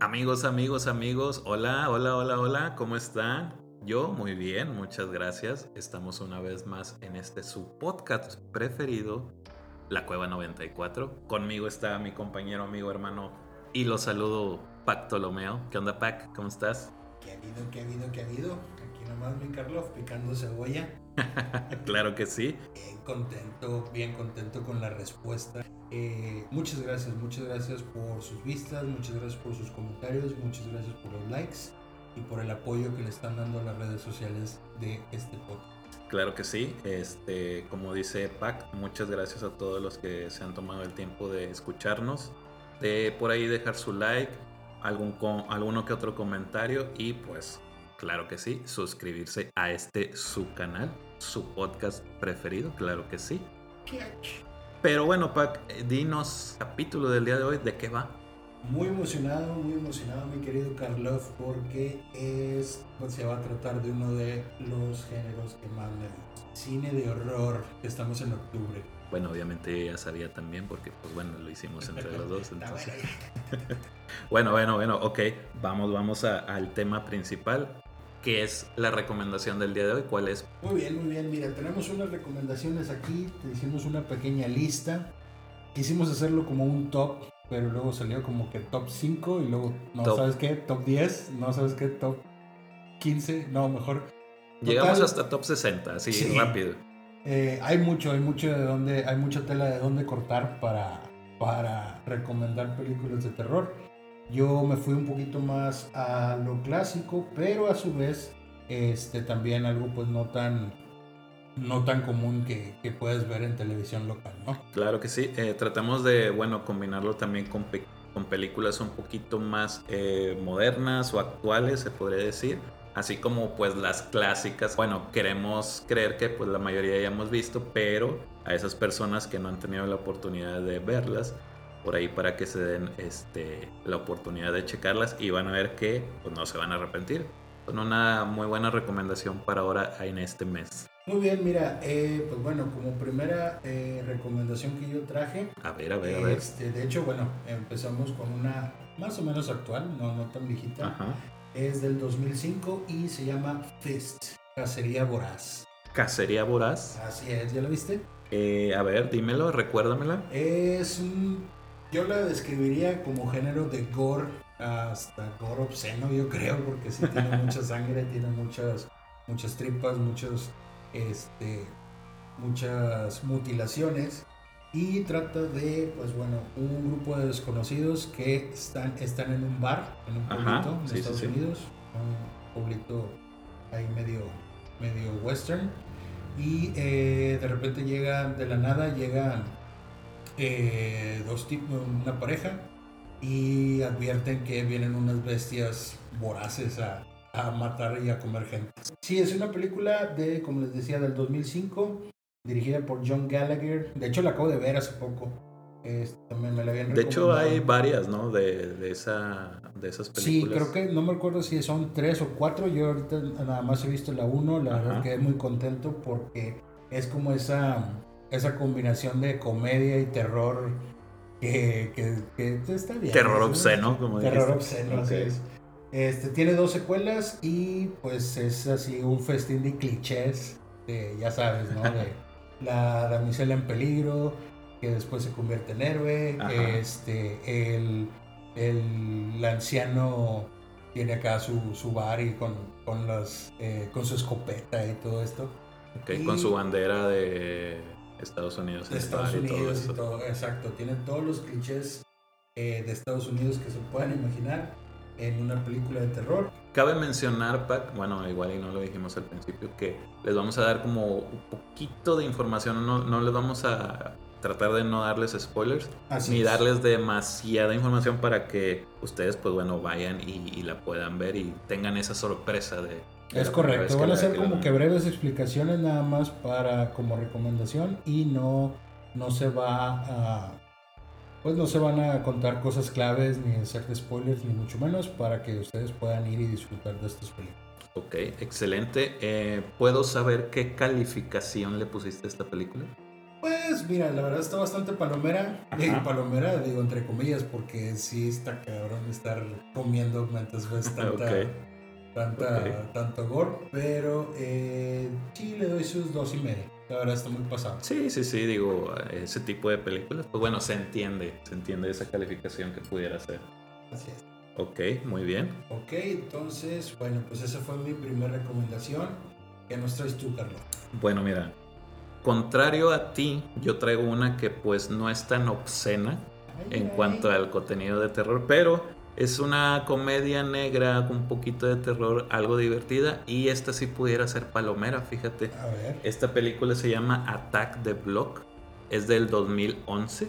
Amigos, amigos, amigos, hola, hola, hola, hola, ¿cómo están? Yo muy bien, muchas gracias. Estamos una vez más en este su podcast preferido, La Cueva 94. Conmigo está mi compañero, amigo, hermano, y lo saludo, Pac Tolomeo. ¿Qué onda, Pac? ¿Cómo estás? ¿Qué ha habido? ¿Qué ha habido? ¿Qué ha habido? Aquí nomás mi Carlos picando cebolla. claro que sí. Bien contento, bien contento con la respuesta. Eh, muchas gracias, muchas gracias por sus vistas, muchas gracias por sus comentarios, muchas gracias por los likes y por el apoyo que le están dando a las redes sociales de este podcast. Claro que sí, este, como dice Pac, muchas gracias a todos los que se han tomado el tiempo de escucharnos, de por ahí dejar su like, algún alguno que otro comentario y pues claro que sí, suscribirse a este su canal, su podcast preferido, claro que sí. Pero bueno, Pac, dinos capítulo del día de hoy, ¿de qué va? Muy emocionado, muy emocionado, mi querido Karloff, porque es, pues, se va a tratar de uno de los géneros que más me gusta. Cine de horror, estamos en octubre. Bueno, obviamente ya sabía también, porque pues bueno, lo hicimos entre los dos. Entonces... bueno, bueno, bueno, ok, vamos, vamos al tema principal. ¿Qué es la recomendación del día de hoy? ¿Cuál es? Muy bien, muy bien. Mira, tenemos unas recomendaciones aquí. Te hicimos una pequeña lista. Quisimos hacerlo como un top, pero luego salió como que top 5 y luego, no sabes qué, top 10, no sabes qué, top 15, no, mejor. Llegamos hasta top 60, así rápido. Eh, hay mucho, hay mucho de dónde, hay mucha tela de dónde cortar para, para recomendar películas de terror. Yo me fui un poquito más a lo clásico, pero a su vez este, también algo pues no tan, no tan común que, que puedes ver en televisión local, ¿no? Claro que sí. Eh, tratamos de, bueno, combinarlo también con, con películas un poquito más eh, modernas o actuales, se podría decir. Así como pues las clásicas, bueno, queremos creer que pues la mayoría ya hemos visto, pero a esas personas que no han tenido la oportunidad de verlas, por ahí para que se den este, la oportunidad de checarlas y van a ver que pues, no se van a arrepentir. Son una muy buena recomendación para ahora en este mes. Muy bien, mira, eh, pues bueno, como primera eh, recomendación que yo traje. A ver, a ver, a ver. Este, de hecho, bueno, empezamos con una más o menos actual, no, no tan viejita. Es del 2005 y se llama Fist, Cacería Voraz. Cacería Voraz. Así es, ¿ya la viste? Eh, a ver, dímelo, recuérdamela. Es un yo la describiría como género de gore, hasta gore obsceno, yo creo, porque sí tiene mucha sangre, tiene muchas, muchas tripas, muchos, este, muchas mutilaciones. Y trata de, pues bueno, un grupo de desconocidos que están, están en un bar, en un pueblito en Estados Unidos, un pueblito ahí medio, medio western. Y eh, de repente llega, de la nada, llegan eh, dos tipos, una pareja, y advierten que vienen unas bestias voraces a, a, matar y a comer gente. Sí, es una película de, como les decía, del 2005, dirigida por John Gallagher. De hecho, la acabo de ver hace poco. también me la habían de hecho, hay varias, ¿no? De, de, esa, de esas películas. Sí, creo que no me acuerdo si son tres o cuatro. Yo ahorita nada más he visto la uno. La verdad quedé muy contento porque es como esa esa combinación de comedia y terror que, que, está bien. Terror obsceno, como Terror obsceno, así es. Este, tiene dos secuelas y pues es así un festín de clichés, de, ya sabes, ¿no? De la damisela en peligro, que después se convierte en héroe, este, el, el, anciano tiene acá su, su bar y con, con, las, eh, con su escopeta y todo esto. Okay, con su bandera de Estados Unidos. Estados Unidos y todo, exacto. Tienen todos los clichés eh, de Estados Unidos que se puedan imaginar en una película de terror. Cabe mencionar, Pat, bueno, igual y no lo dijimos al principio, que les vamos a dar como un poquito de información, no, no les vamos a tratar de no darles spoilers, ni darles demasiada información para que ustedes, pues bueno, vayan y, y, la puedan ver y tengan esa sorpresa de, es correcto, van a ser como que breves explicaciones nada más para como recomendación y no, no se va a pues no se van a contar cosas claves ni hacer spoilers ni mucho menos para que ustedes puedan ir y disfrutar de estas películas. Ok, excelente. Eh, ¿Puedo saber qué calificación le pusiste a esta película? Pues mira, la verdad está bastante palomera. Ajá. palomera, digo entre comillas, porque sí está cabrón estar comiendo mientras ves tanta, Ok. Tanta, tanto gore. Pero eh, sí le doy sus dos y medio. La verdad está muy pasado. Sí, sí, sí, digo, ese tipo de películas, pues bueno, se entiende, se entiende esa calificación que pudiera ser. Así es. Ok, muy bien. Ok, entonces, bueno, pues esa fue mi primera recomendación. ¿Qué nos traes tú, Carlos? Bueno, mira, contrario a ti, yo traigo una que pues no es tan obscena Ay, en ay. cuanto al contenido de terror, pero es una comedia negra con un poquito de terror, algo divertida, y esta sí pudiera ser palomera, fíjate. A ver, Esta película se llama Attack the Block, es del 2011.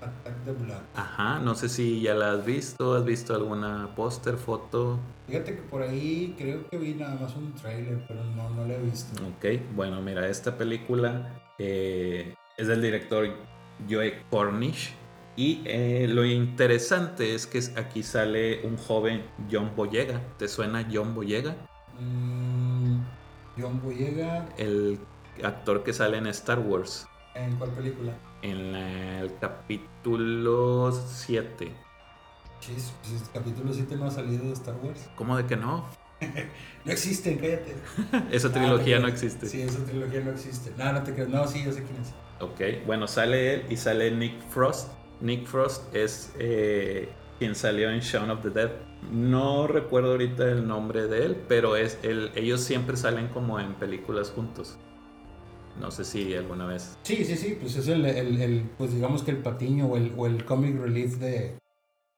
Attack the Blood. Ajá, no sé si ya la has visto, has visto alguna póster, foto. Fíjate que por ahí creo que vi nada más un trailer, pero no, no lo he visto. Ok, bueno, mira, esta película eh, es del director Joe Cornish. Y eh, lo interesante es que aquí sale un joven John Boyega. ¿Te suena John Boyega? Mm, John Boyega, El actor que sale en Star Wars. ¿en cuál película? En el capítulo 7. Chis, pues el capítulo 7 no ha salido de Star Wars. ¿Cómo de que no? No existen, cállate. Esa Ah, trilogía no existe. Sí, esa trilogía no existe. No, no te creas. No, sí, yo sé quién es. Ok, bueno, sale él y sale Nick Frost. Nick Frost es eh, quien salió en Shaun of the Dead. No recuerdo ahorita el nombre de él, pero es el, ellos siempre salen como en películas juntos. No sé si alguna vez. Sí, sí, sí, pues es el, el, el, pues digamos que el patiño o el, o el comic relief de,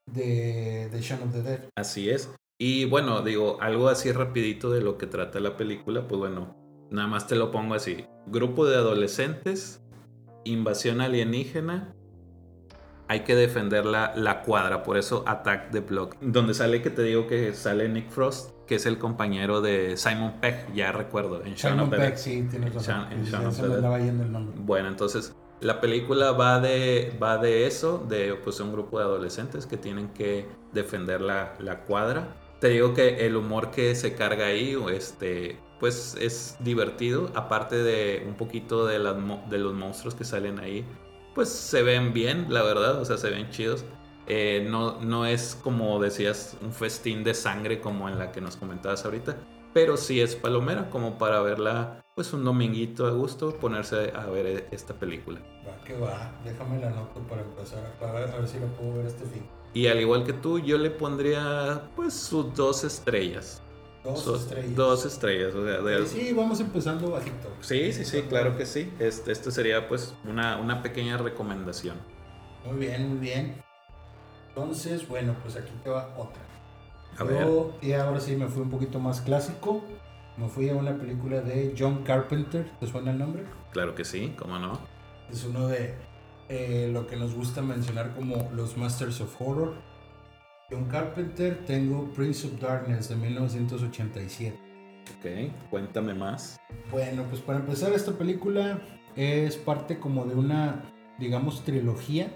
de, de Shaun of the Dead. Así es. Y bueno, digo, algo así rapidito de lo que trata la película, pues bueno, nada más te lo pongo así. Grupo de adolescentes, invasión alienígena, hay que defender la, la cuadra, por eso Attack the Block. Donde sale que te digo que sale Nick Frost, que es el compañero de Simon Pegg, ya recuerdo, en Shaun Simon of the Dead. sí, tienes razón. Shaun- en Shaun of the Dead. Bueno, entonces la película va de, va de eso, de pues un grupo de adolescentes que tienen que defender la, la cuadra. Te digo que el humor que se carga ahí, este, pues es divertido, aparte de un poquito de, las, de los monstruos que salen ahí, pues se ven bien, la verdad, o sea, se ven chidos. Eh, no, no es como decías un festín de sangre como en la que nos comentabas ahorita, pero sí es palomera como para verla pues un dominguito a gusto, ponerse a ver esta película. Va, que va. Déjame la anoto para empezar. Para ver, a ver si la puedo ver este fin. Y al igual que tú, yo le pondría pues sus dos estrellas. Dos Sus estrellas. Dos estrellas, o sea, de- Sí, vamos empezando bajito. Sí, sí, sí, claro que sí. Este, este sería pues una, una pequeña recomendación. Muy bien, muy bien. Entonces, bueno, pues aquí te va otra. A ver. Yo, y ahora sí me fui un poquito más clásico. Me fui a una película de John Carpenter. ¿Te suena el nombre? Claro que sí, cómo no. Es uno de eh, lo que nos gusta mencionar como los Masters of Horror. John Carpenter, tengo Prince of Darkness de 1987. Ok, cuéntame más. Bueno, pues para empezar esta película es parte como de una, digamos, trilogía.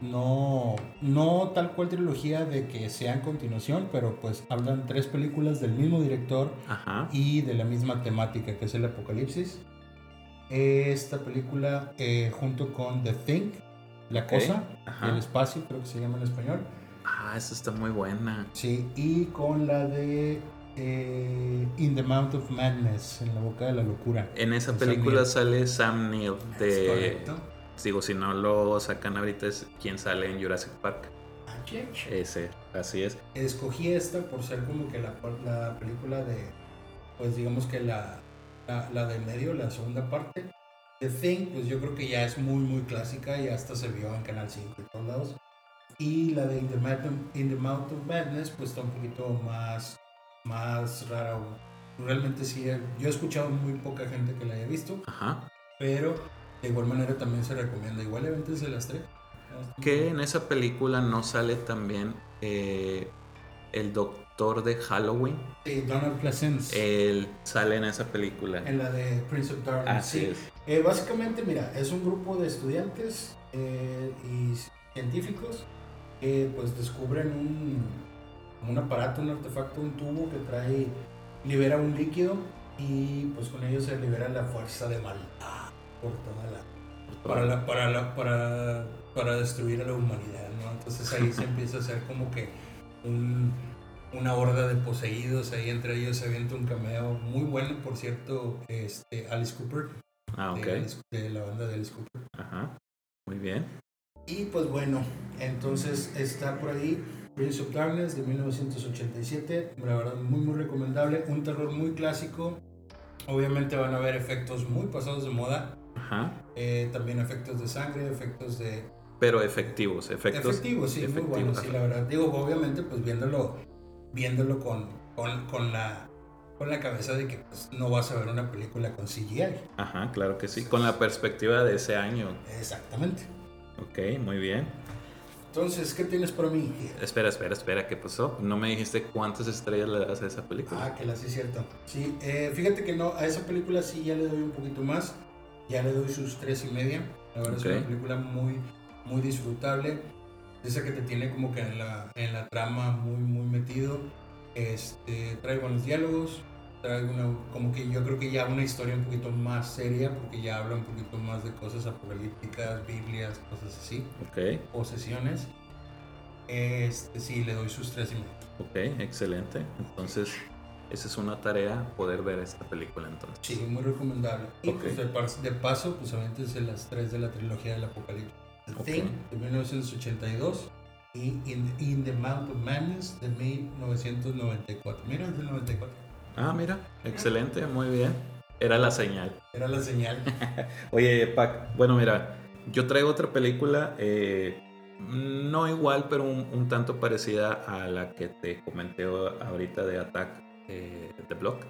No, no tal cual trilogía de que sea en continuación, pero pues hablan tres películas del mismo director Ajá. y de la misma temática que es el apocalipsis. Esta película eh, junto con The Thing, La Cosa, el espacio, creo que se llama en español. Ah, esa está muy buena. Sí, y con la de eh, In the Mount of Madness, en la boca de la locura. En esa Con película sale Sam Neill de... correcto. Digo, si no lo sacan ahorita es quien sale en Jurassic Park. Ah. Ese, así es. Escogí esta por ser como que la, la película de, pues digamos que la, la, la de medio, la segunda parte. The Thing, pues yo creo que ya es muy, muy clásica y hasta se vio en Canal 5 y todos lados. Y la de In the, Mouth, In the Mouth of Madness, pues está un poquito más, más rara. Realmente sí, eh, yo he escuchado muy poca gente que la haya visto, Ajá. pero de igual manera también se recomienda. Igual eventos las tres. Que en esa película no sale también eh, el doctor de Halloween. Sí, Donald Pleasence. Él sale en esa película. En la de Prince of Darkness. Así sí. es. Eh, básicamente, mira, es un grupo de estudiantes eh, y científicos pues descubren un, un aparato, un artefacto, un tubo que trae, libera un líquido y pues con ello se libera la fuerza de maldad por toda la, para, la, para, la, para, para destruir a la humanidad, ¿no? Entonces ahí se empieza a hacer como que un, una horda de poseídos, ahí entre ellos se avienta un cameo muy bueno, por cierto, este, Alice Cooper. Ah, ok. De, la banda de Alice Cooper. Ajá, muy bien. Y pues bueno, entonces está por ahí Prince of Darkness de 1987, la verdad muy muy recomendable, un terror muy clásico, obviamente van a haber efectos muy pasados de moda, Ajá. Eh, también efectos de sangre, efectos de... Pero efectivos, efectos. Efectivos, sí, muy buenos, sí, la verdad. Digo, obviamente pues viéndolo, viéndolo con, con, con la con la cabeza de que pues, no vas a ver una película con CGI. Ajá, claro que sí, con la perspectiva de ese año. Exactamente. Ok, muy bien. Entonces, ¿qué tienes para mí? Espera, espera, espera, ¿qué pasó? No me dijiste cuántas estrellas le das a esa película. Ah, que la sí es cierto. Sí, eh, fíjate que no, a esa película sí ya le doy un poquito más. Ya le doy sus tres y media. La verdad es una película muy, muy disfrutable. Esa que te tiene como que en la, en la trama muy, muy metido. Este, trae buenos diálogos, como que yo creo que ya una historia un poquito más seria, porque ya habla un poquito más de cosas apocalípticas, Biblias, cosas así. Ok. Posesiones. Este, sí, le doy sus tres y medio. Ok, excelente. Entonces, esa es una tarea, poder ver esta película entonces. Sí, muy recomendable. Y pues de, paso, pues obviamente es las tres de la trilogía del apocalipsis. The Thing, de 1982 y In, In, the Mount of Madness de 1994. Mira, es del 94. Ah, mira, excelente, muy bien. Era la señal. Era la señal. Oye, Pac, bueno, mira, yo traigo otra película, eh, no igual, pero un, tanto parecida a la que te comenté ahorita de Attack eh, the Block.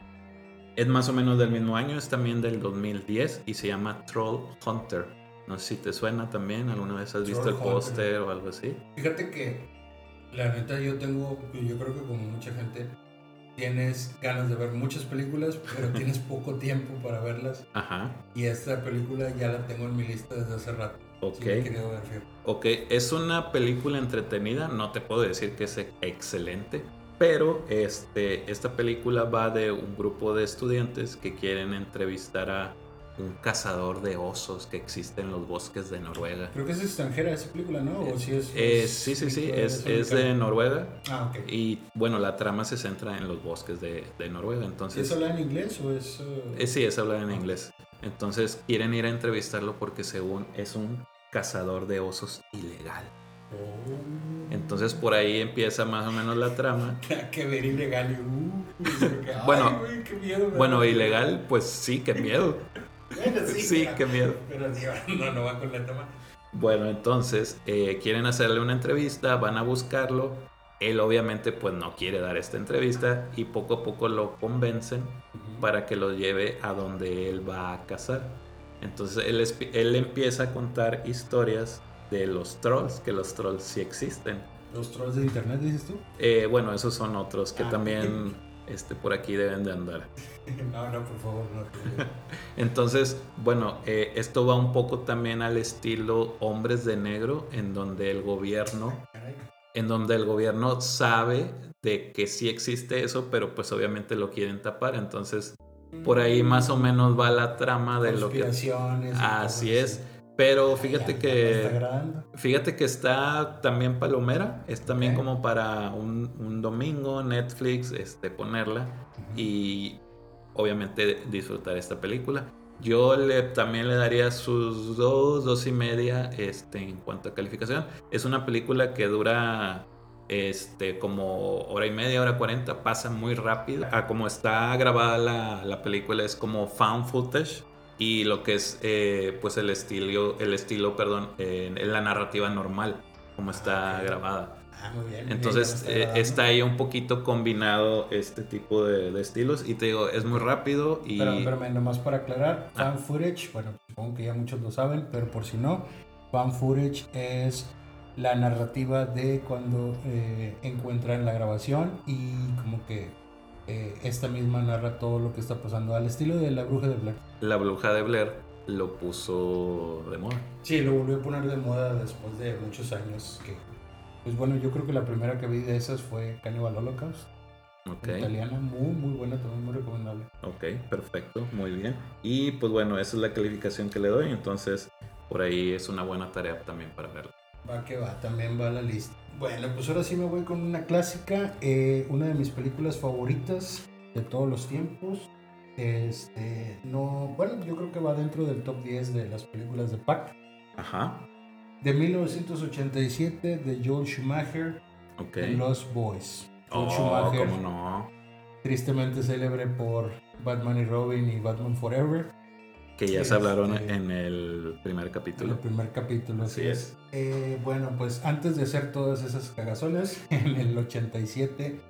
Es más o menos del mismo año, es también del 2010 y se llama Troll Hunter. No sé si te suena también, alguna vez has visto el póster o algo así. Fíjate que la neta yo tengo, yo creo que como mucha gente, tienes ganas de ver muchas películas, pero tienes poco tiempo para verlas. Ajá. Y esta película ya la tengo en mi lista desde hace rato. Ok. ok, es una película entretenida, no te puedo decir que es excelente, pero este, esta película va de un grupo de estudiantes que quieren entrevistar a un cazador de osos que existe en los bosques de Noruega. Creo que es extranjera esa película, ¿no? ¿O si es, eh, sí, sí, sí, es, es, de Noruega. Ah, ok. Y bueno, la trama se centra en los bosques de, de Noruega, entonces... ¿Es hablar en inglés o es...? Uh... Eh, sí, es hablar en inglés. Entonces quieren ir a entrevistarlo porque según es un cazador de osos ilegal. Oh. Entonces por ahí empieza más o menos la trama. que ver ilegal. Uh, bueno, qué miedo, bueno, ilegal, pues sí, qué miedo. sí, qué miedo. Pero no, no va con la toma. Bueno, entonces eh, quieren hacerle una entrevista, van a buscarlo. Él obviamente pues no quiere dar esta entrevista y poco a poco lo convencen para que lo lleve a donde él va a cazar. Entonces él, él empieza a contar historias de los trolls, que los trolls sí existen. ¿Los trolls de internet dices tú? Eh, bueno, esos son otros que ah, también este, por aquí deben de andar. No, no, por favor, no. Entonces, bueno, eh, esto va un poco también al estilo Hombres de Negro, en donde el gobierno, en donde el gobierno sabe de que sí existe eso, pero pues obviamente lo quieren tapar. Entonces, por ahí más o menos va la trama de lo que... Así es. Pero fíjate que. Fíjate que está también palomera. Es también como para un, domingo, Netflix, este, ponerla. Y obviamente disfrutar esta película. Yo le, también le daría sus dos, dos y media este, en cuanto a calificación. Es una película que dura este, como hora y media, hora cuarenta, pasa muy rápido. A como está grabada la, la película es como found footage y lo que es eh, pues el estilo, el estilo, perdón, en la narrativa normal, como está grabada. Ah, muy bien. Entonces eh, está, ahí un poquito combinado este tipo de, estilos y te digo, es muy rápido y... Pero, pero nomás para aclarar, ah. fan footage, bueno, supongo que ya muchos lo saben, pero por si no, fan footage es la narrativa de cuando eh, encuentran la grabación y como que eh, esta misma narra todo lo que está pasando al estilo de La Bruja de Blair. La Bruja de Blair lo puso de moda. Sí, lo volvió a poner de moda después de muchos años. Que, pues bueno, yo creo que la primera que vi de esas fue Cannibal Holocaust. Okay. Italiana, muy, muy buena, también muy recomendable. Ok, perfecto, muy bien. Y pues bueno, esa es la calificación que le doy. Entonces, por ahí es una buena tarea también para verlo. Va que va, también va a la lista. Bueno, pues ahora sí me voy con una clásica, eh, una de mis películas favoritas de todos los tiempos. Este, no, bueno, yo creo que va dentro del top 10 de las películas de Pac. Ajá. De 1987 de Joel Schumacher, Ok. Los Boys. Joel Oh, Schumacher, cómo no. tristemente célebre por Batman y Robin y Batman Forever. Que ya Sí, se hablaron este- en el primer En el capítulo. primer capítulo, así Así es. es. Eh, bueno, pues antes de hacer todas esas cagazones, en el 87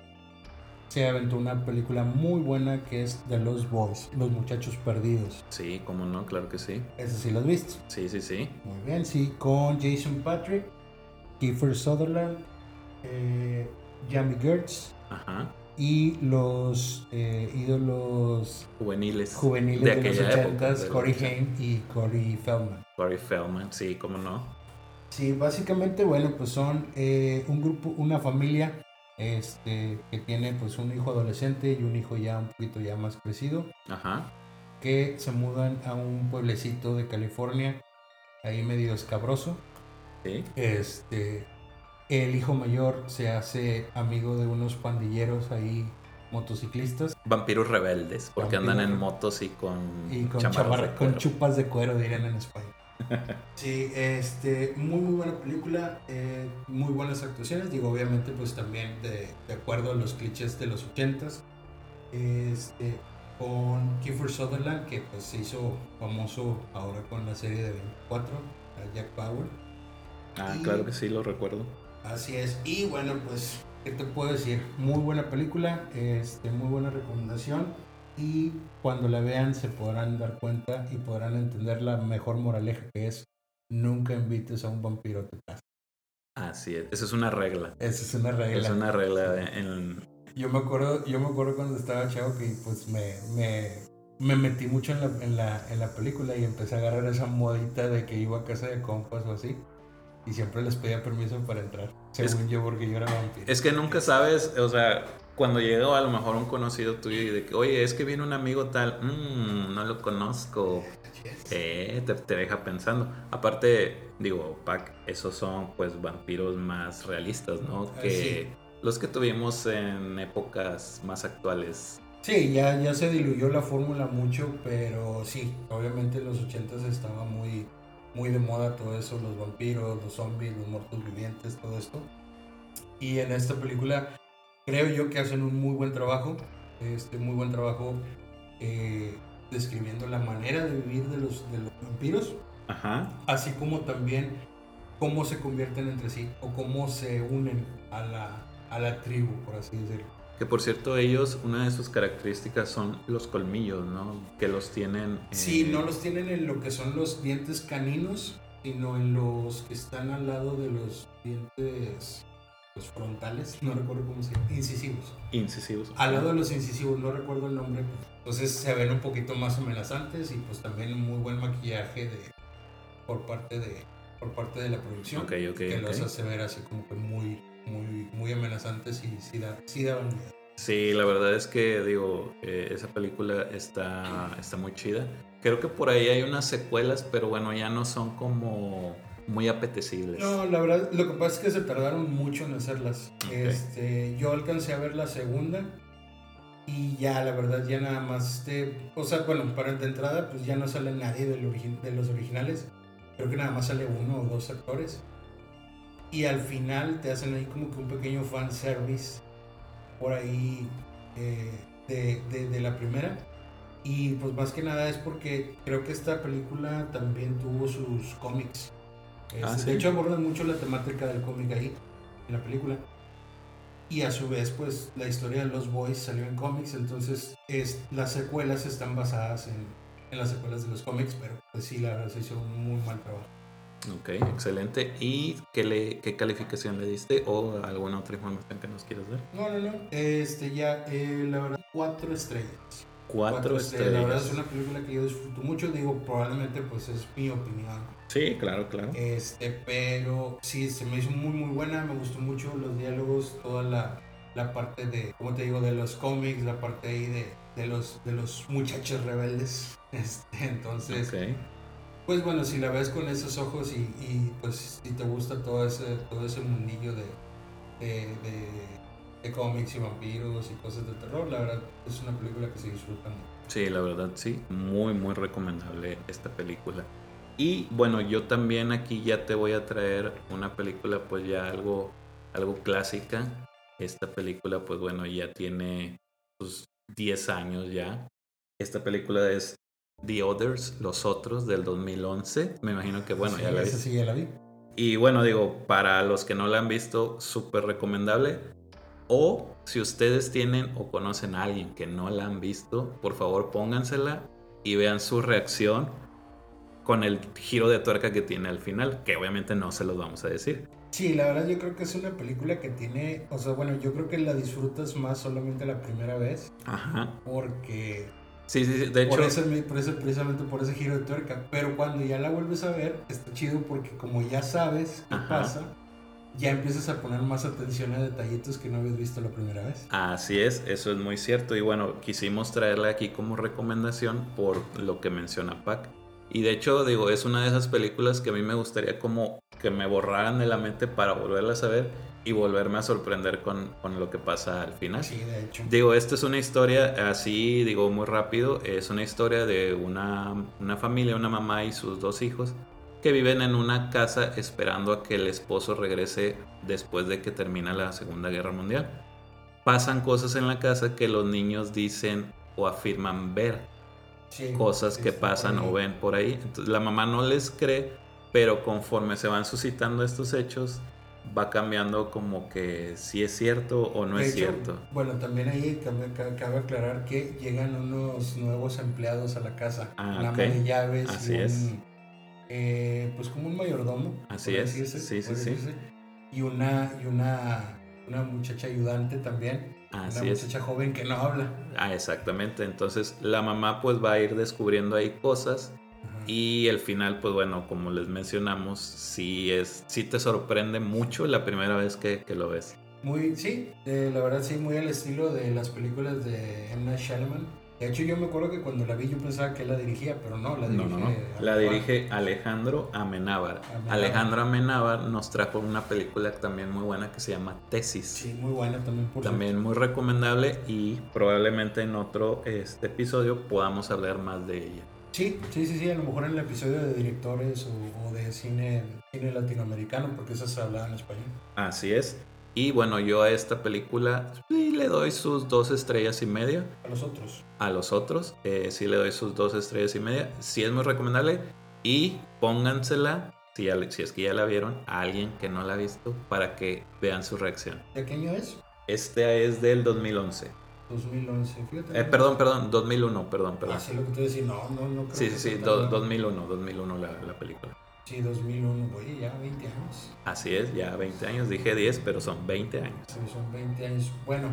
se aventó una película muy buena que es The Lost Boys, Los Muchachos Perdidos. Sí, cómo no, claro que sí. Esa sí la has visto. Sí, sí, sí. Muy bien, sí, con Jason Patrick, Kiefer Sutherland, eh, Jamie Gertz Ajá. y los eh, ídolos Juveniles. juveniles de, los aquella época, 80s, de Corey los- Haim y Corey Feldman. Corey Feldman, sí, cómo no. Sí, básicamente, bueno, pues son eh, un grupo, una familia este, que tiene pues un hijo adolescente y un hijo ya un poquito ya más crecido, Ajá. que se mudan a un pueblecito de California, ahí medio escabroso. Sí. Este, el hijo mayor se hace amigo de unos pandilleros ahí motociclistas Vampiros rebeldes, porque andan en motos y con, y con, chamarras chamarra- de con cuero. chupas de cuero, dirían en España. Sí, este, muy muy buena película, eh, muy buenas actuaciones, digo, obviamente pues también de, de acuerdo a los clichés de los ochentas, este, con Kiefer Sutherland, que pues se hizo famoso ahora con la serie de 24, a Jack Bauer. Ah, y- claro que sí, lo recuerdo. Así es, y bueno, pues, ¿qué te puedo decir? Muy buena película, este, muy buena recomendación, y cuando la vean se podrán dar cuenta y podrán entender la mejor moraleja que es nunca invites a un vampiro a tu casa. Así es. Esa es una regla. Esa es una regla. Es una regla de- en... Yo me acuerdo, yo me acuerdo cuando estaba chavo que pues me, me, me metí mucho en la, en, la, en la película y empecé a agarrar esa modita de que iba a casa de compas o así. Y siempre les pedía permiso para entrar. Es- Según yo, porque yo era vampiro. Es que nunca sabes, o sea, cuando llega a lo mejor un conocido tuyo y de que, oye, es que viene un amigo tal, "Mm, no lo conozco. Eh, te, te deja pensando. Aparte, digo, Pac, esos son pues vampiros más realistas, ¿no? Ah, Que los que tuvimos en épocas más actuales. Sí, ya, ya se diluyó la fórmula mucho, pero sí, obviamente en los 80 estaba muy, muy de moda todo eso, los vampiros, los zombies, los muertos vivientes, todo esto. Y en esta película creo yo que hacen un muy buen trabajo, este muy buen trabajo eh, describiendo la manera de vivir de los, de los vampiros, Ajá. así como también cómo se convierten entre sí o cómo se unen a la, a la tribu, por así decirlo. Que por cierto, ellos, una de sus características son los colmillos, ¿no? Que los tienen. eh, Sí, no los tienen en lo que son los dientes caninos, sino en los que están al lado de los dientes los frontales, no recuerdo cómo se llama, incisivos. incisivos. Al lado de los incisivos, no recuerdo el nombre, entonces se ven un poquito más amenazantes y pues también un muy buen maquillaje de, por parte de por parte de la producción Ok, ok, que los hace ver así como que muy muy muy amenazantes y sí, da, sí daban miedo. Sí, la verdad es que, digo, eh, esa película está, está muy chida. Creo que por ahí hay unas secuelas, pero bueno, ya no son como muy apetecibles. No, la verdad, lo que pasa es que se tardaron mucho en hacerlas. Ok. Este, yo alcancé a ver la segunda y ya, la verdad, ya nada más, este, o sea, bueno, para de entrada, pues ya no sale nadie del de los originales. Creo que nada más sale uno o dos actores. Y al final te hacen ahí como que un pequeño fan service por ahí eh, de, de- de la primera. Y pues más que nada es porque creo que esta película también tuvo sus cómics. Ah, Este, ¿sí? De hecho abordan mucho la temática del cómic ahí, en la película. Y a su vez, pues la historia de los boys salió en cómics, entonces es, las secuelas están basadas en, en las secuelas de los cómics, pero pues sí, la verdad se hizo un muy mal trabajo. Ok, excelente. ¿Y qué, le, qué calificación le diste o alguna otra información que nos quieras dar? No, no, no. Este ya, eh, la verdad, cuatro estrellas. Cuatro, estrellas. La verdad es una película que yo disfruto mucho, digo, probablemente pues es mi opinión. Sí, claro, claro. Este, pero sí, se me hizo muy, muy buena, me gustó mucho los diálogos, toda la, la parte de, como te digo, de los cómics, la parte ahí de, de, los, de los muchachos rebeldes. Este, entonces, Ok. Pues bueno, si la ves con esos ojos y, pues si te gusta todo ese, todo ese mundillo de, de, de, cómics y vampiros y cosas de terror, la verdad es una película que se disfruta mucho. Sí, la verdad sí, muy muy recomendable esta película. Y bueno, yo también aquí ya te voy a traer una película pues ya algo, algo clásica. Esta película pues bueno ya tiene sus 10 años ya. Esta película es The Others, Los Otros, del 2011. Me imagino que, bueno, ya la vi. Sí, ya la vi. Y bueno, digo, para los que no la han visto, súper recomendable. O si ustedes tienen o conocen a alguien que no la han visto, por favor póngansela y vean su reacción con el giro de tuerca que tiene al final, que obviamente no se los vamos a decir. Sí, la verdad yo creo que es una película que tiene, o sea, bueno, yo creo que la disfrutas más solamente la primera vez. Ajá. Porque Sí, sí, sí, de hecho. Por eso, por eso, precisamente por ese giro de tuerca. Pero cuando ya la vuelves a ver, está chido porque como ya sabes qué pasa, ya empiezas a poner más atención a detallitos que no habías visto la primera vez. Así es, eso es muy cierto. Y bueno, quisimos traerla aquí como recomendación por lo que menciona Pac. Y de hecho, digo, es una de esas películas que a mí me gustaría como que me borraran de la mente para volverlas a ver y volverme a sorprender con, con, lo que pasa al final. Sí, de hecho. Digo, esta es una historia así, digo muy rápido, es una historia de una, una familia, una mamá y sus dos hijos que viven en una casa esperando a que el esposo regrese después de que termina la Segunda Guerra Mundial. Pasan cosas en la casa que los niños dicen o afirman ver. cosas que pasan o ven por ahí. Entonces la mamá no les cree, pero conforme se van suscitando estos hechos, va cambiando como que si es cierto o no es cierto. Bueno, también ahí cabe, aclarar que llegan unos nuevos empleados a la casa. Ah, una de llaves Así y un, eh, pues como un mayordomo. Así es. sí, sí, sí. Y una, y una, una muchacha ayudante también. Así una muchacha joven que no habla. Ah, exactamente. Entonces la mamá pues va a ir descubriendo ahí cosas y el final, pues bueno, como les mencionamos, sí, es, sí te sorprende mucho la primera vez que, que lo ves. Muy, sí, la verdad sí, muy al estilo de las películas de M. Night De hecho, yo me acuerdo que cuando la vi yo pensaba que la dirigía, pero no, la dirige... No, no, La dirige Alejandro Amenábar. Alejandro Amenábar nos trajo una película también muy buena que se llama Tesis. Sí, muy buena también. Por también muy recomendable y probablemente en otro este episodio podamos hablar más de ella. Sí, sí, sí, sí, a lo mejor en el episodio de directores o, de cine, cine latinoamericano, porque eso se hablaba en español. Así es. Y bueno, yo a esta película sí le doy sus dos estrellas y media. A los otros. A los otros, eh, sí le doy sus dos estrellas y media. Sí es muy recomendable. Y póngansela, si, si es que ya la vieron, a alguien que no la ha visto para que vean su reacción. ¿De qué año es? Este es del 2011. 2011, fíjate. Eh, perdón, perdón, 2001, perdón, perdón. Ah, sí, lo que te decía, no, no, no creo Sí, sí, sí, 2001, 2001 la, la película. Sí, 2001, oye, ya 20 años. Así es, ya 20 años, dije 10, pero son 20 años. Sí, son 20 años. Bueno,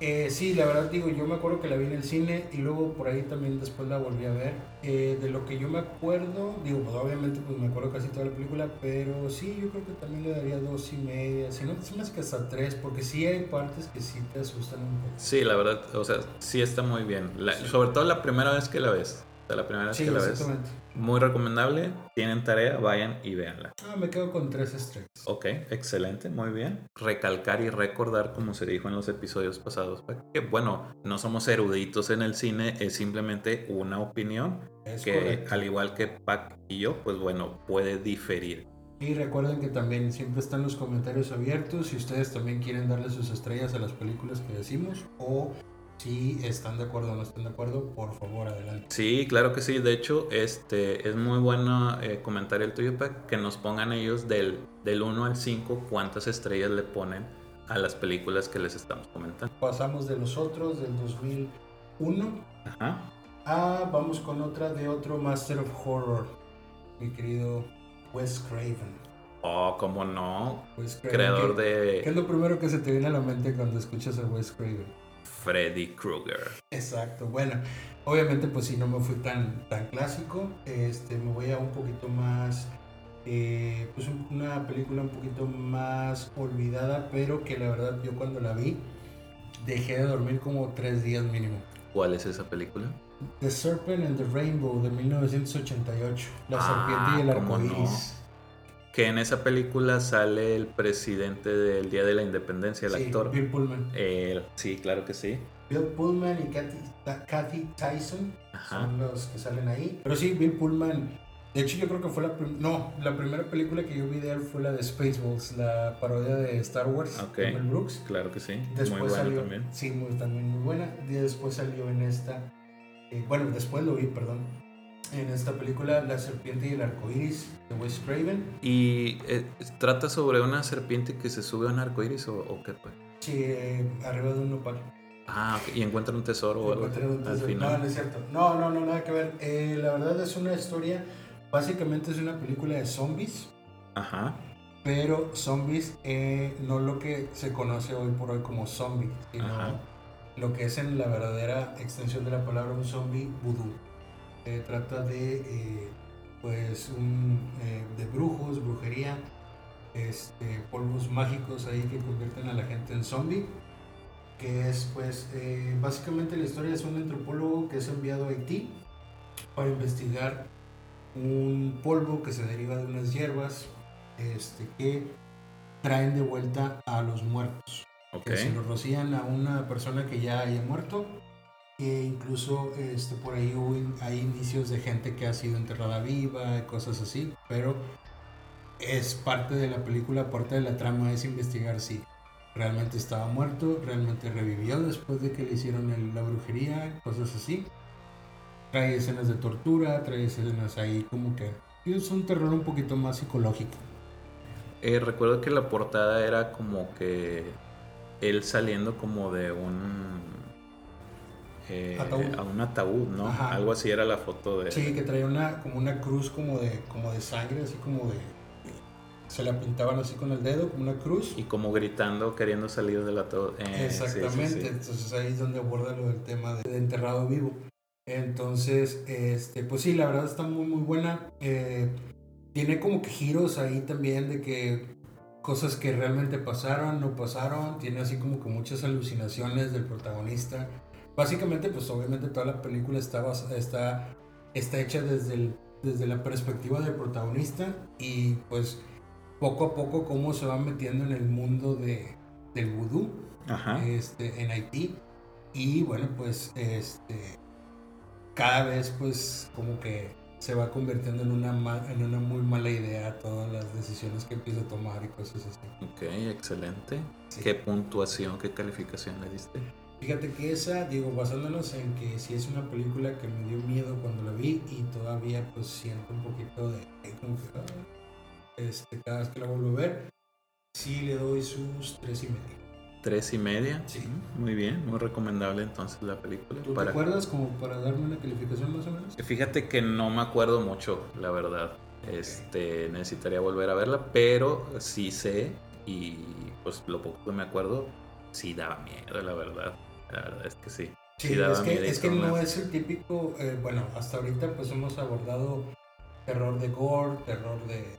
eh, sí, la verdad digo, yo me acuerdo que la vi en el cine y luego por ahí también después la volví a ver. Eh, de lo que yo me acuerdo, digo, pues obviamente pues me acuerdo casi toda la película, pero sí, yo creo que también le daría dos y media, si no, más que hasta tres, porque sí hay partes que sí te asustan un poco. Sí, la verdad, o sea, sí está muy bien. Sobre todo la primera vez que la ves la primera vez que la ves. Muy recomendable. Tienen tarea, vayan y véanla. Ah, me quedo con tres estrellas. Ok, excelente, muy bien. Recalcar y recordar, como se dijo en los episodios pasados, que bueno, no somos eruditos en el cine, es simplemente una opinión que, al igual que Pac y yo, pues bueno, puede diferir. Y recuerden que también siempre están los comentarios abiertos si ustedes también quieren darle sus estrellas a las películas que decimos o si están de acuerdo o no están de acuerdo, por favor, adelante. Sí, claro que sí. De hecho, este es muy bueno eh, comentar el tuyo, que nos pongan ellos del, del 1 al 5 cuántas estrellas le ponen a las películas que les estamos comentando. Pasamos de los otros del 2001. Ajá. Ah, vamos con otra de otro Master of Horror, mi querido Wes Craven. Oh, cómo no. Creador de. ¿Qué es lo primero que se te viene a la mente cuando escuchas a Wes Craven? Freddy Krueger. Exacto, bueno, obviamente pues si no me fui tan, tan clásico, este, me voy a un poquito más, eh, pues una película un poquito más olvidada, pero que la verdad yo cuando la vi dejé de dormir como tres días mínimo. ¿Cuál es esa película? The Serpent and the Rainbow de 1988. La serpiente y el Ah, Que en esa película sale el presidente del Día de la Independencia, el Sí, actor. Bill Pullman. Él, sí, claro que sí. Bill Pullman y Kathy, Kathy Tyson Ajá. son los que salen ahí. Pero sí, Bill Pullman. De hecho, yo creo que fue la no, la primera película que yo vi de él fue la de Spaceballs, la parodia de Star Wars Ok. de Mel Brooks. Claro que sí. Después Muy bueno salió, también. sí, muy, también muy buena. Y después salió en esta, eh, bueno, después lo vi, perdón, en esta película La serpiente y el arco iris de Wes Craven. ¿Y eh, trata sobre una serpiente que se sube a un arcoíris o, o qué? pues? Sí, eh, arriba de un nopal. Ah, ok, y encuentra un tesoro o algo un al tesoro. No, final. no es cierto. No, no, no, nada que ver. Eh, la verdad es una historia, básicamente es una película de zombies, Ajá. pero zombies no lo que se conoce hoy por hoy como zombie, sino Ajá. lo que es en la verdadera extensión de la palabra un zombie vudú. Se trata de, eh, pues, un, eh, de brujos, brujería, este, polvos mágicos ahí que convierten a la gente en zombie. Que es, pues, eh, básicamente la historia es un antropólogo que es enviado a Haití para investigar un polvo que se deriva de unas hierbas este, que traen de vuelta a los muertos Ok. que se lo rocían a una persona que ya haya muerto incluso este, por ahí hubo hay indicios de gente que ha sido enterrada viva cosas así pero es parte de la película parte de la trama es investigar si realmente estaba muerto realmente revivió después de que le hicieron el- la brujería cosas así. Trae escenas de tortura trae escenas ahí como que es un terror un poquito más psicológico. Eh, recuerdo que la portada era como que él saliendo como de un eh, a un ataúd, ¿no? Ajá. Algo así era la foto de Sí, que traía una, como una cruz como de, como de sangre, así como de... Se la pintaban así con el dedo, como una cruz. y como gritando queriendo salir del ataúd. Eh, sí, sí, Exactamente, sí. entonces ahí es donde aborda lo del tema de, de enterrado vivo. Entonces, este, pues sí, la verdad está muy, muy buena. Eh, tiene como que giros ahí también de que cosas que realmente pasaron, no pasaron. Tiene así como que muchas alucinaciones del protagonista. Básicamente, pues obviamente toda la película está, está, está hecha desde, el- desde la perspectiva del protagonista y pues poco a poco cómo se va metiendo en el mundo de, del vudú Ajá. este, en Haití. Y bueno, pues este, cada vez pues como que se va convirtiendo en una, ma- en una muy mala idea todas las decisiones que empieza a tomar y cosas así. Ok, excelente. Sí. ¿Qué puntuación, qué calificación le diste? Fíjate que esa, digo, basándonos en que si es una película que me dio miedo cuando la vi y todavía pues siento un poquito de, de como que, este, cada vez que la vuelvo a ver, sí le doy sus tres y medio. Tres y media. Sí. Muy bien, muy recomendable entonces la película. ¿Tú Para- te acuerdas como para darme una calificación más o menos? Fíjate que no me acuerdo mucho, la verdad. Este, necesitaría volver a verla, pero sí sé y pues lo poco que me acuerdo sí daba miedo, la verdad. La verdad es que sí. Sí, es que, es que no es el típico, eh, bueno, hasta ahorita pues hemos abordado terror de gore, terror de,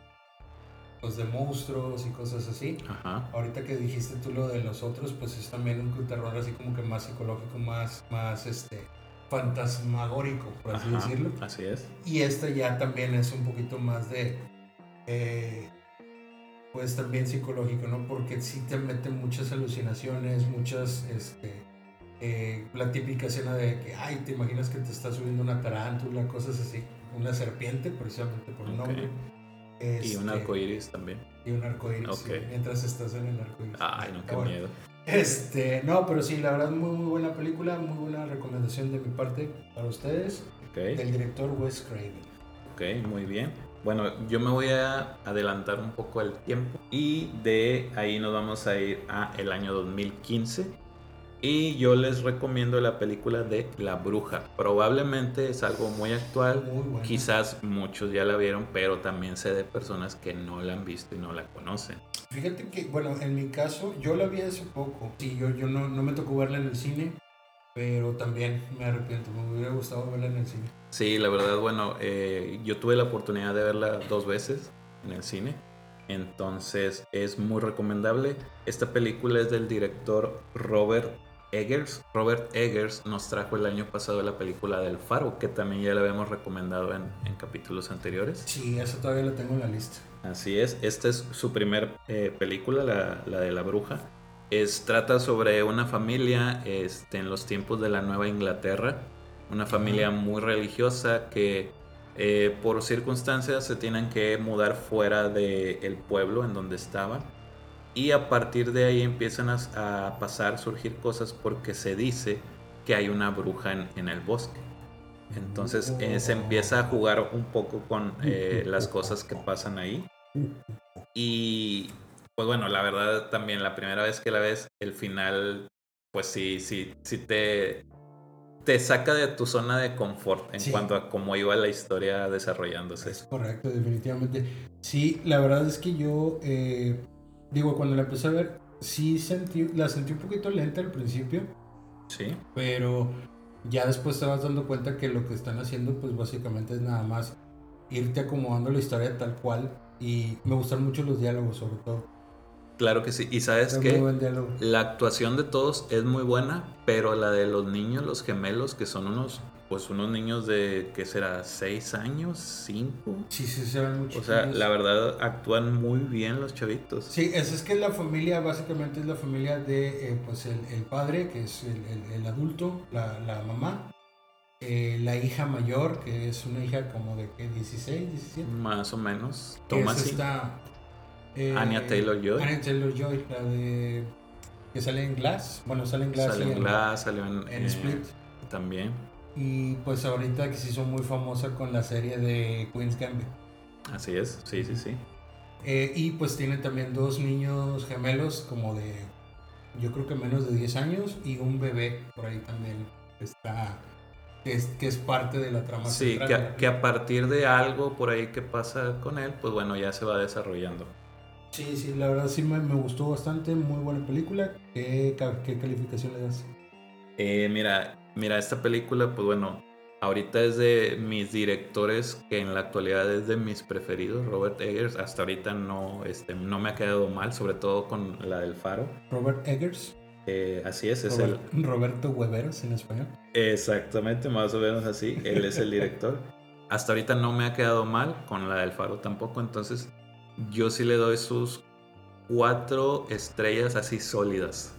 pues de monstruos y cosas así. Ajá. Ahorita que dijiste tú lo de los otros, pues es también un terror así como que más psicológico, más, más este, fantasmagórico, por así Ajá, decirlo. Así es. Y esta ya también es un poquito más de, eh, pues también psicológico, ¿no? Porque sí te mete muchas alucinaciones, muchas, este, eh, la típica escena de que, ay, te imaginas que te está subiendo una tarántula, cosas así, una serpiente, precisamente por el nombre. Y un Este, arcoíris también. Y un arcoíris, sí, Ok. mientras estás en el arcoíris. Ay, no, qué bueno. miedo. Este, no, pero sí, la verdad, muy, muy buena película, muy buena recomendación de mi parte para ustedes, Ok. del director Wes Craven. Ok, muy bien. Bueno, yo me voy a adelantar un poco el tiempo y de ahí nos vamos a ir a el año 2015 y yo les recomiendo la película de La Bruja. Probablemente es algo muy actual, Muy buena. quizás muchos ya la vieron, pero también sé de personas que no la han visto y no la conocen. Fíjate que, bueno, en mi caso, yo la vi hace poco. Sí, yo, yo no, no me tocó verla en el cine, pero también me arrepiento. Me hubiera gustado verla en el cine. Sí, la verdad, bueno, eh, yo tuve la oportunidad de verla dos veces en el cine. Entonces es muy recomendable. Esta película es del director Robert Eggers, Robert Eggers, nos trajo el año pasado la película del Faro, que también ya la habíamos recomendado en, capítulos anteriores. Sí, esa todavía la tengo en la lista. Así es, esta es su primer eh, película, la, la, de la bruja. Es, trata sobre una familia este, en los tiempos de la Nueva Inglaterra, una familia muy religiosa que eh, por circunstancias se tienen que mudar fuera del pueblo en donde estaban y a partir de ahí empiezan a, pasar, surgir cosas porque se dice que hay una bruja en, el bosque. Entonces eh, se empieza a jugar un poco con eh, las cosas que pasan ahí. Y pues bueno, la verdad también la primera vez que la ves, el final, pues sí, sí, sí te, te saca de tu zona de confort en cuanto a cómo iba la historia desarrollándose. Es correcto, definitivamente. Sí, la verdad es que yo... Eh, digo, cuando la empecé a ver, sí sentí, la sentí un poquito lenta al principio. Sí. Pero ya después te vas dando cuenta que lo que están haciendo, pues básicamente es nada más irte acomodando la historia tal cual. Y me gustan mucho los diálogos, sobre todo. Claro que sí. Y sabes que la actuación de todos es muy buena, pero la de los niños, los gemelos, que son unos pues unos niños de, ¿qué será? ¿Seis años? ¿Cinco? Sí, sí, se ven mucho. O sea, la verdad actúan muy bien los chavitos. Sí, es, es que la familia básicamente es la familia de, eh, pues el, el, padre, que es el, el, adulto, la, la mamá, eh, la hija mayor, que es una hija como de, ¿qué? ¿16, 17? Más o menos. Tomás. Es esta... Eh, Anya Taylor-Joy. Anya Taylor-Joy, la de... Que sale en Glass. Bueno, sale en Glass. Sale en Glass, salió en, en Split. También. Y pues ahorita que se hizo muy famosa con la serie de Queen's Gambit. Así es, sí, sí, sí. Eh, y pues tiene también dos niños gemelos como de, yo creo que menos de 10 años y un bebé por ahí también está, que es, que es parte de la trama. Sí, que a, que a, partir de algo por ahí que pasa con él, pues bueno, ya se va desarrollando. Sí, sí, la verdad sí me, me gustó bastante, muy buena película. ¿Qué, qué calificación le das? Eh, mira, Mira, esta película, pues bueno, ahorita es de mis directores que en la actualidad es de mis preferidos, Robert Eggers. Hasta ahorita no, este, no me ha quedado mal, sobre todo con la del Faro. Robert Eggers. Eh, así es, es el... Roberto Hueveros en español. Exactamente, más o menos así. Él es el director. Hasta ahorita no me ha quedado mal, con la del Faro tampoco. Entonces, yo sí le doy sus cuatro estrellas así sólidas.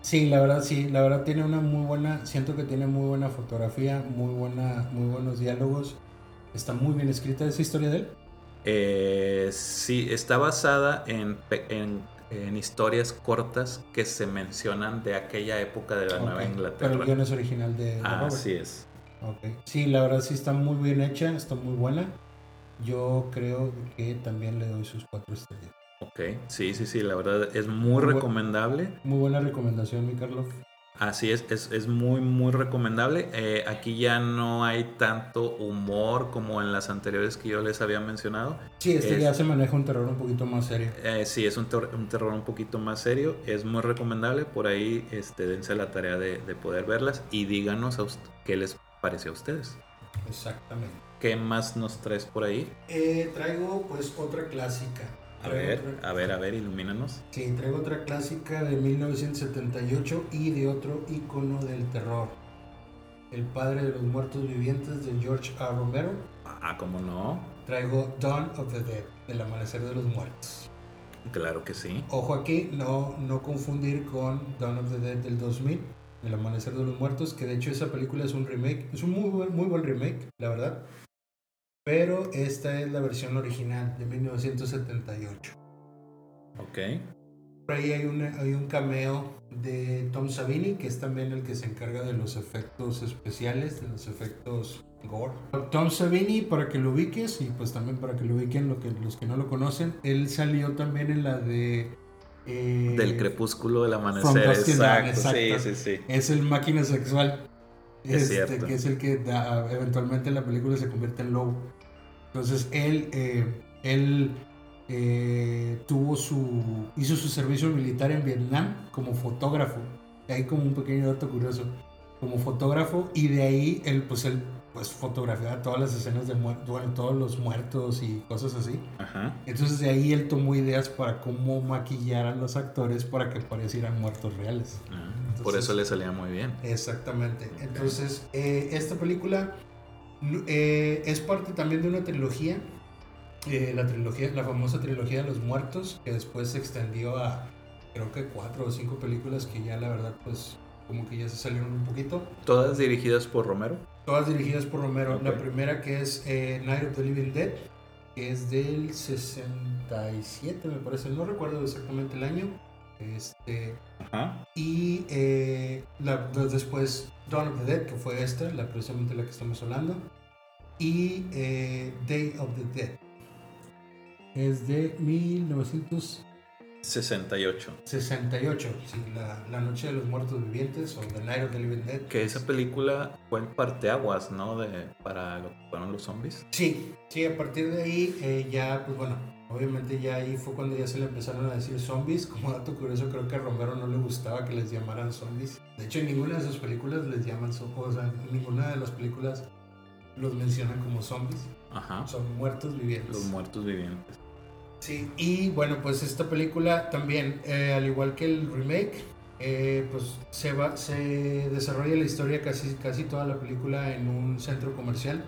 Sí, la verdad sí, la verdad tiene una muy buena, siento que tiene muy buena fotografía, muy buena, muy buenos diálogos. Está muy bien escrita esa historia de él. Eh, sí, está basada en, en, historias cortas que se mencionan de aquella época de la Nueva Inglaterra. Pero el guion es original de, ah, Así es. Okay. Sí, la verdad sí está muy bien hecha, está muy buena. Yo creo que también le doy sus cuatro estrellas. Ok, sí, sí, sí, la verdad es muy, recomendable. muy buena recomendación, mi Carlos. Así es, es, muy, muy recomendable. Eh, aquí ya no hay tanto humor como en las anteriores que yo les había mencionado. Sí, este ya se maneja un terror un poquito más serio. Eh, sí, es un, un, terror un poquito más serio. Es muy recomendable. Por ahí este, dense la tarea de, poder verlas y díganos a qué les parece a ustedes. Exactamente. ¿Qué más nos traes por ahí? Eh, traigo pues otra clásica. A ver, a ver, a ver, ilumínanos. Sí, traigo otra clásica de 1978 y de otro icono del terror. El padre de los muertos vivientes de George A. Romero. Ah, ¿cómo no? Traigo Dawn of the Dead, El Amanecer de los Muertos. Claro que sí. Ojo aquí, no, no confundir con Dawn of the Dead del 2000, El Amanecer de los Muertos, que de hecho esa película es un remake, es un muy buen, muy buen remake, la verdad. Pero esta es la versión original de 1978. Ok. Por ahí hay, hay un cameo de Tom Savini, que es también el que se encarga de los efectos especiales, de los efectos gore. Tom Savini, para que lo ubiques, y pues también para que lo ubiquen lo que, los que no lo conocen, él salió también en la de... Eh, del crepúsculo del amanecer. Exacto, Sí, sí, sí. Es el máquina sexual. Es este, que es el que eventualmente en la película se convierte en lobo. Entonces él, eh, él eh, tuvo su, hizo su servicio militar en Vietnam como fotógrafo. Ahí como un pequeño dato curioso, como fotógrafo y de ahí él, pues él pues fotografiaba todas las escenas de muertos, bueno, todos los muertos y cosas así. Ajá. Entonces de ahí él tomó ideas para cómo maquillar a los actores para que parecieran muertos reales. Ah, por Entonces- eso le salía muy bien. Exactamente. Entonces, eh, esta película eh, es parte también de una trilogía, eh, la trilogía, la famosa trilogía de los muertos, que después se extendió a creo que cuatro o cinco películas que ya la verdad pues como que ya se salieron un poquito. Todas dirigidas por Romero. Todas dirigidas por Romero. Ok. La primera que es eh, Night of the Living Dead, que es del 67 me parece, no recuerdo exactamente el año. Este, Ajá. y eh, la- después Dawn of the Dead, que fue esta, la, precisamente la que estamos hablando. Y eh, Day of the Dead. Es de 1968. 68. Sí, la, la Noche de los Muertos Vivientes o The Night of the Living Dead. Que esa película fue el parteaguas, ¿no? De, para lo que fueron los zombies. Sí, sí, a partir de ahí eh, ya, pues bueno, obviamente ya ahí fue cuando ya se le empezaron a decir zombies. Como dato curioso, creo que a Romero no le gustaba que les llamaran zombies. De hecho, en ninguna de sus películas les llaman zombies, o sea, en ninguna de las películas los mencionan como zombies. Ajá. Son muertos vivientes. Los muertos vivientes. Sí, y bueno, pues esta película también, eh, al igual que el remake, eh, pues se, va, se desarrolla la historia casi, casi toda la película en un centro comercial.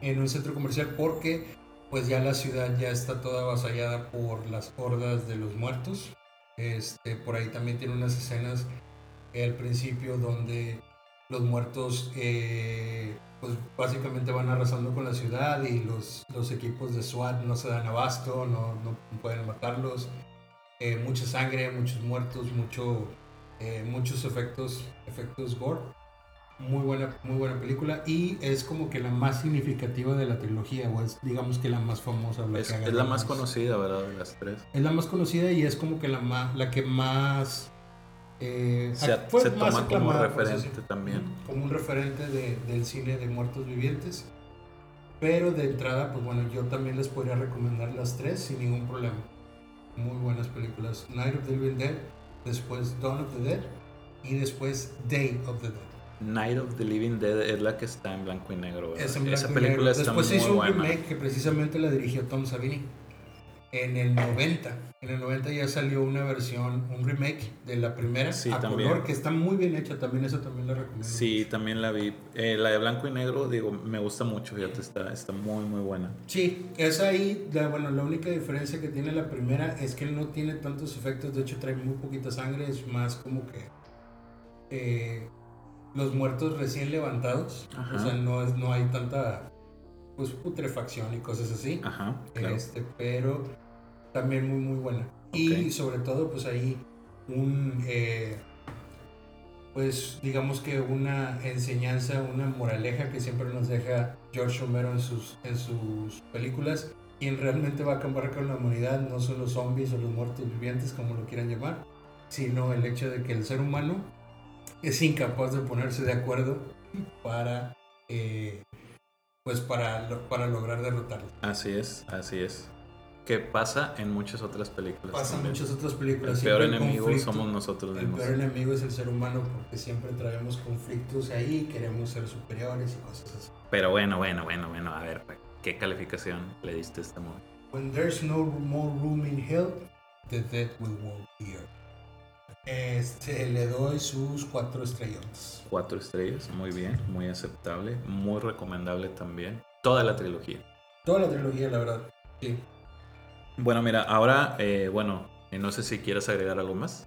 En un centro comercial porque pues ya la ciudad ya está toda avasallada por las hordas de los muertos. Este, por ahí también tiene unas escenas al principio donde los muertos eh, pues básicamente van arrasando con la ciudad y los, los equipos de SWAT no se dan abasto, no, no pueden matarlos. Eh, mucha sangre, muchos muertos, mucho, eh, muchos efectos, efectos gore. Muy buena, muy buena película y es como que la más significativa de la trilogía, o es digamos que la más famosa. la Es, que es la más conocida, ¿verdad? De las tres. Es la más conocida y es como que la, más, la que más... eh, Se, fue se más toma como referente también. como un referente de- del cine de muertos vivientes. Pero de entrada, pues bueno, yo también les podría recomendar las tres sin ningún problema. Muy buenas películas. Night of the Living Dead, después Dawn of the Dead y después Day of the Dead. Night of the Living Dead es la que está en blanco y negro. Es en Esa blanco y película negro. está Después se hizo un remake que precisamente la dirigió Tom Savini. En el 90. En el 90 ya salió una versión, un remake de la primera Sí, a también. color, que está muy bien hecha. También eso también la recomiendo. Sí, también la vi. Eh, la de blanco y negro, digo, me gusta mucho, fíjate, está, está muy, muy buena. Sí, es ahí, la, bueno, la única diferencia que tiene la primera es que no tiene tantos efectos, de hecho trae muy poquita sangre, es más como que eh, los muertos recién levantados, Ajá. o sea, no, es, no hay tanta pues putrefacción y cosas así, Ajá, claro. este, pero también muy muy buena. Y Ok. sobre todo pues ahí un, eh, pues digamos que una enseñanza, una moraleja que siempre nos deja George Romero en sus, en sus películas. Quien realmente va a acabar con la humanidad no son los zombies o los muertos vivientes, como lo quieran llamar, sino el hecho de que el ser humano es incapaz de ponerse de acuerdo para, eh, pues para, para lograr derrotarlo. Así es, así es. Que pasa en muchas otras películas. Pasa en muchas otras películas. El peor enemigo conflicto. somos nosotros El mismos. peor enemigo es el ser humano porque siempre traemos conflictos ahí, queremos ser superiores y cosas así. Pero bueno, bueno, bueno, bueno, a ver, ¿qué calificación le diste a este movie? When there's no more room in hell, the dead will walk here. Este, le doy sus cuatro estrellotas. Cuatro estrellas, muy bien, muy aceptable, muy recomendable también. Toda la trilogía. Toda la trilogía, la verdad. Sí. Bueno, mira, ahora, eh, bueno, eh, no sé si quieres agregar algo más.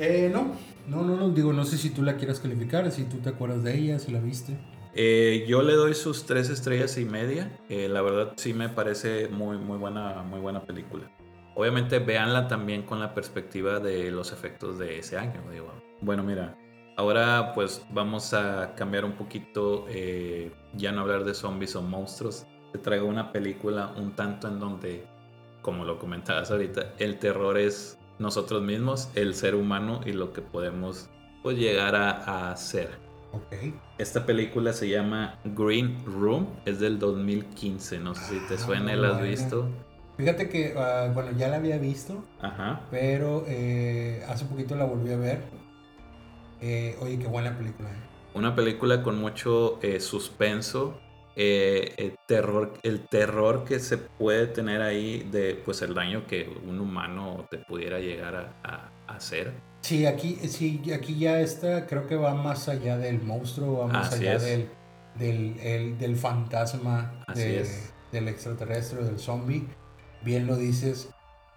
Eh, no, no, no, no, digo, no sé si tú la quieras calificar, si tú te acuerdas de ella, si la viste. Eh, yo le doy sus tres estrellas y media. Eh, la verdad sí me parece muy, muy buena, muy buena película. Obviamente véanla también con la perspectiva de los efectos de ese año. Digo. Bueno, mira, ahora pues vamos a cambiar un poquito, eh, ya no hablar de zombies o monstruos. Te traigo una película un tanto en donde, como lo comentabas ahorita, el terror es nosotros mismos, el ser humano y lo que podemos pues, llegar a, a hacer. Ok. Esta película se llama Green Room, es del 2015, no sé si te Ah, suena, ¿la has visto? Fíjate que, ah, bueno, ya la había visto, Ajá. pero eh, hace poquito la volví a ver. Eh, oye, qué buena película. eh. Una película con mucho eh, suspenso, eh, el, terror, el terror que se puede tener ahí de pues el daño que un humano te pudiera llegar a, hacer. Sí, aquí, sí, aquí ya está, creo que va más allá del monstruo, va más allá del, del, del, fantasma del extraterrestre, del zombie. Bien lo dices,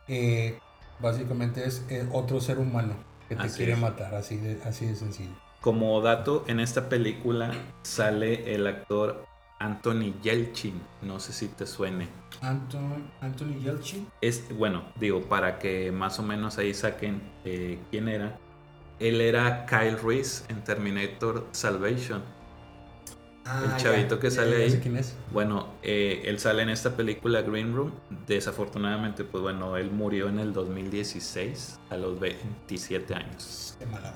eh, básicamente es eh, otro ser humano que te quiere matar, así de, así de sencillo. Como dato, en esta película sale el actor Anthony Yelchin. No sé si te suene. Anthony Yelchin. Es, bueno, digo, para que más o menos ahí saquen eh, quién era. Él era Kyle Reese en Terminator Salvation. Ah, el chavito que sale ahí. quién es. Bueno, eh, él sale en esta película Green Room. Desafortunadamente, pues bueno, él murió en el 2016 a los 27 años. Qué mala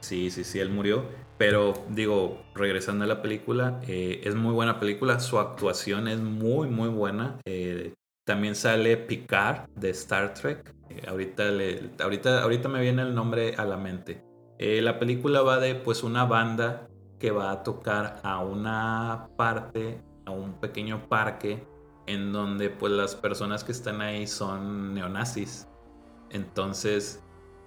Sí, sí, sí, él murió. Pero digo, regresando a la película, eh, es muy buena película. Su actuación es muy, muy buena. Eh, también sale Picard de Star Trek. Eh, ahorita, le, ahorita, ahorita me viene el nombre a la mente. la película va de pues una banda que va a tocar a una parte, a un pequeño parque en donde pues las personas que están ahí son neonazis. Entonces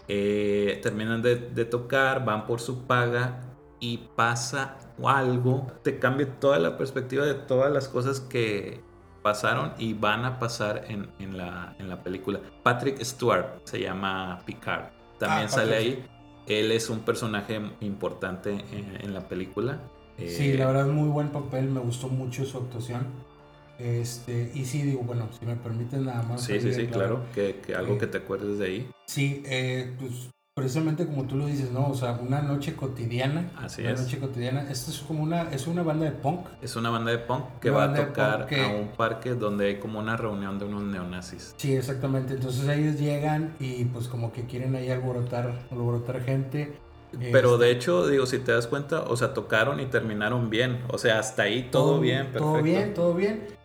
eh, terminan de, tocar, van por su paga y pasa algo, te cambia toda la perspectiva de todas las cosas que pasaron y van a pasar en, la, en la, película. Patrick Stewart se llama Picard, también ah, sale ahí. Él es un personaje importante en, la película. Sí, la eh, verdad, muy buen papel, me gustó mucho su actuación. Este, y sí, digo, bueno, si me permiten nada más. Sí, sí, sí, claro, que, algo que te acuerdes de ahí. Sí, eh, pues precisamente como tú lo dices, ¿no? O sea, una noche cotidiana. Así una es. noche cotidiana. Esto es como una, es una banda de punk. Es una banda de punk que va a tocar a un parque donde hay como una reunión de unos neonazis. Sí, exactamente. Entonces ellos llegan y pues como que quieren ahí alborotar, alborotar gente. Pero de este hecho, digo, si te das cuenta, o sea, tocaron y terminaron bien. O sea, hasta ahí todo, bien, perfecto. Todo bien, todo bien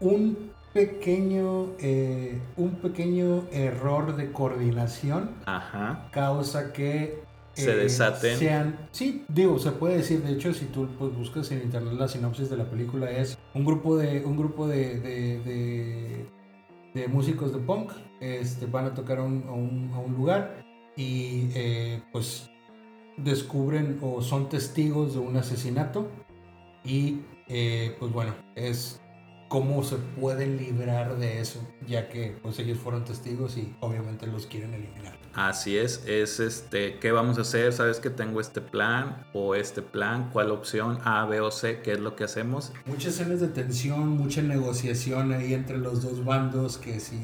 un pequeño, eh, un pequeño error de coordinación causa que se eh, desaten. Sean, sí, digo, se puede decir, de hecho, si tú pues, buscas en internet la sinopsis de la película, es un grupo de, un grupo de, de, de, músicos de punk este, van a tocar a un, a un, lugar y eh, pues descubren o son testigos de un asesinato y pues bueno, es cómo se pueden librar de eso, ya que pues ellos fueron testigos y obviamente los quieren eliminar. Así es, es este, ¿qué vamos a hacer? ¿Sabes que tengo este plan o este plan? ¿Cuál opción? A, B o C, ¿qué es lo que hacemos? Muchas escenas de tensión, mucha negociación ahí entre los dos bandos, que sí,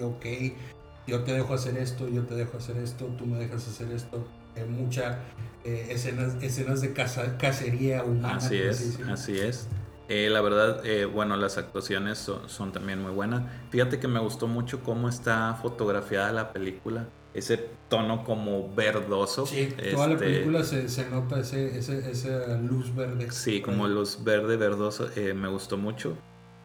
ok, yo te dejo hacer esto, yo te dejo hacer esto, tú me dejas hacer esto. Hay muchas eh, escenas, escenas de cacería humana. Así es, así es. Eh, la verdad, eh, bueno, las actuaciones son, también muy buenas. Fíjate que me gustó mucho cómo está fotografiada la película. Ese tono como verdoso. Sí, toda la este, película se, se nota ese, ese, esa luz verde. Sí, como luz verde, verdoso. Eh, me gustó mucho.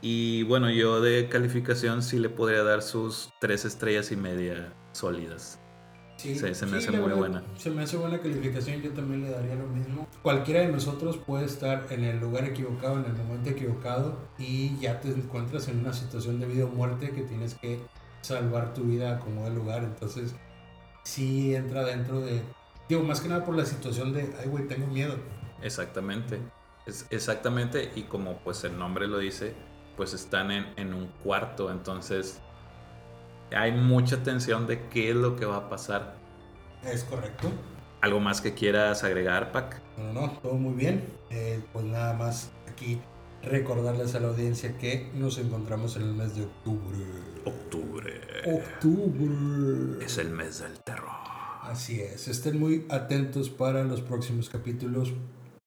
Y bueno, yo de calificación sí le podría dar sus tres estrellas y media sólidas. Sí, se, me hace muy buena. Se me hace buena calificación, yo también le daría lo mismo. Cualquiera de nosotros puede estar en el lugar equivocado, en el momento equivocado, y ya te encuentras en una situación de vida o muerte que tienes que salvar tu vida como de lugar. Entonces, sí entra dentro de. Digo, más que nada por la situación de, ay, güey, tengo miedo. Exactamente. Es exactamente, y como pues el nombre lo dice, pues están en, en un cuarto, entonces hay mucha tensión de qué es lo que va a pasar. Es correcto. ¿Algo más que quieras agregar, Pac? No, no, todo muy bien. Eh, pues nada más aquí recordarles a la audiencia que nos encontramos en el mes de octubre. Octubre. Octubre. Es el mes del terror. Así es. Estén muy atentos para los próximos capítulos.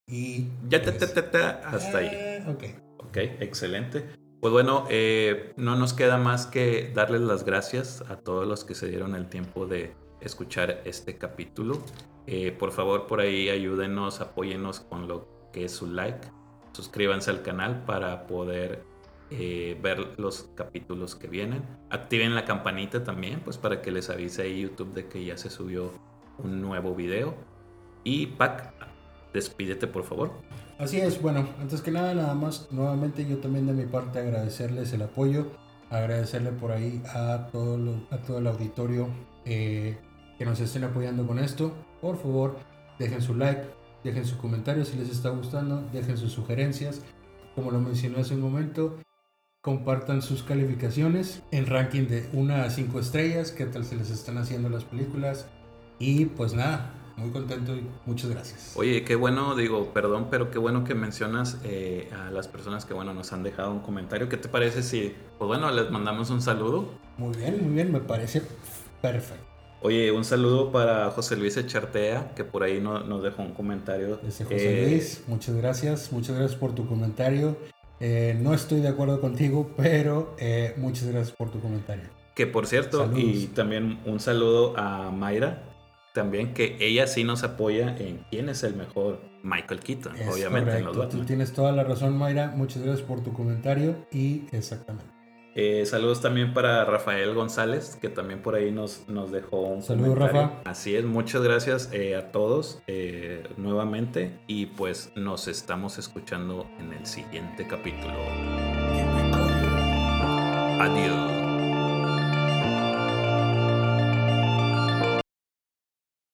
Y. Ya, te, pues, te, te, hasta ahí. Eh, ok. Ok, excelente. Pues bueno, eh, no nos queda más que darles las gracias a todos los que se dieron el tiempo de escuchar este capítulo. Eh, por favor, por ahí ayúdenos, apóyenos con lo que es su like. Suscríbanse al canal para poder eh, ver los capítulos que vienen. Activen la campanita también, pues para que les avise ahí YouTube de que ya se subió un nuevo video. Y Pac, despídete por favor. Así es, bueno, antes que nada, nada más, nuevamente yo también de mi parte agradecerles el apoyo, agradecerle por ahí a todo, a todo el auditorio eh, que nos estén apoyando con esto. Por favor, dejen su like, dejen su comentario si les está gustando, dejen sus sugerencias. Como lo mencioné hace un momento, compartan sus calificaciones en ranking de 1 a 5 estrellas, qué tal se les están haciendo las películas. Y pues nada, muy contento y muchas gracias. Oye, qué bueno, digo, perdón, pero qué bueno que mencionas eh, a las personas que, bueno, nos han dejado un comentario. ¿Qué te parece si, pues bueno, les mandamos un saludo? Muy bien, muy bien, me parece perfecto. Oye, un saludo para José Luis Echartea, que por ahí nos dejó un comentario. José eh, Luis, muchas gracias, muchas gracias por tu comentario. Eh, no estoy de acuerdo contigo, pero eh, muchas gracias por tu comentario. Que por cierto, y también un saludo a Mayra, también que ella sí nos apoya en quién es el mejor Michael Keaton, obviamente. Tú tienes toda la razón, Mayra. Muchas gracias por tu comentario y exactamente. Eh, saludos también para Rafael González, que también por ahí nos, nos dejó un Saludos, Rafa. Así es, muchas gracias eh, a todos eh, nuevamente y pues nos estamos escuchando en el siguiente capítulo. Adiós.